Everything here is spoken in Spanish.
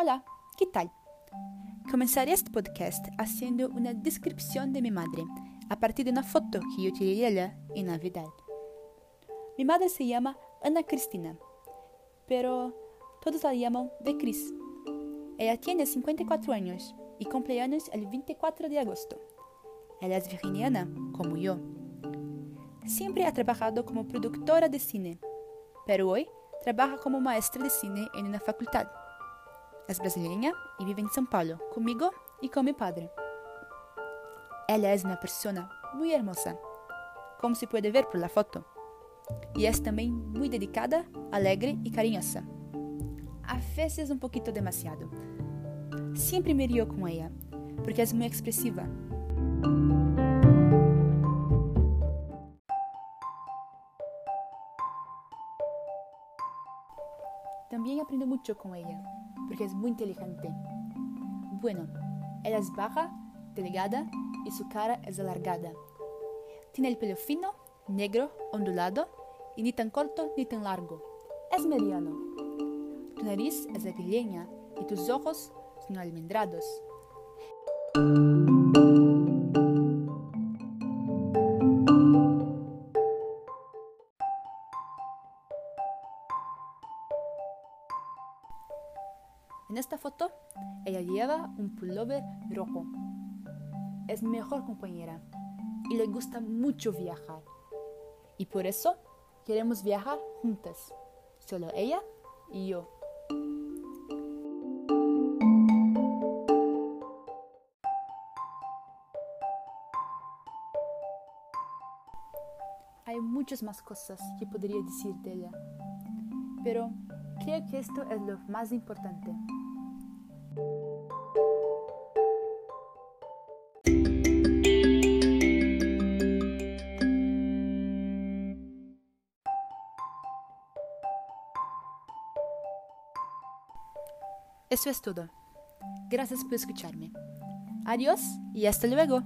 Hola, ¿qué tal? Comenzaré este podcast haciendo una descripción de mi madre a partir de una foto que yo tiré ella en Navidad. Mi madre se llama Ana Cristina, pero todos la llaman de Cris. Ella tiene 54 años y cumpleaños el 24 de agosto. Ella es virginiana, como yo. Siempre ha trabajado como productora de cine, pero hoy trabaja como maestra de cine en una facultad. Es brasileña y vive en São Paulo, conmigo y con mi padre. Ella es una persona muy hermosa, como se puede ver por foto. Y es también muy dedicada, alegre y cariñosa. A veces un poquito demasiado. Siempre me río con ella, porque es muy expresiva. También aprendo mucho con ella, porque es muy inteligente. Bueno, ella es baja, delgada y su cara es alargada. Tiene el pelo fino, negro, ondulado y ni tan corto ni tan largo. Es mediano. Tu nariz es aguileña y tus ojos son almendrados. En esta foto, ella lleva un pullover rojo. Es mi mejor compañera y le gusta mucho viajar. Y por eso queremos viajar juntas, solo ella y yo. Hay muchas más cosas que podría decir de ella, pero creo que esto es lo más importante. Eso es todo. Gracias por escucharme. Adiós y hasta luego.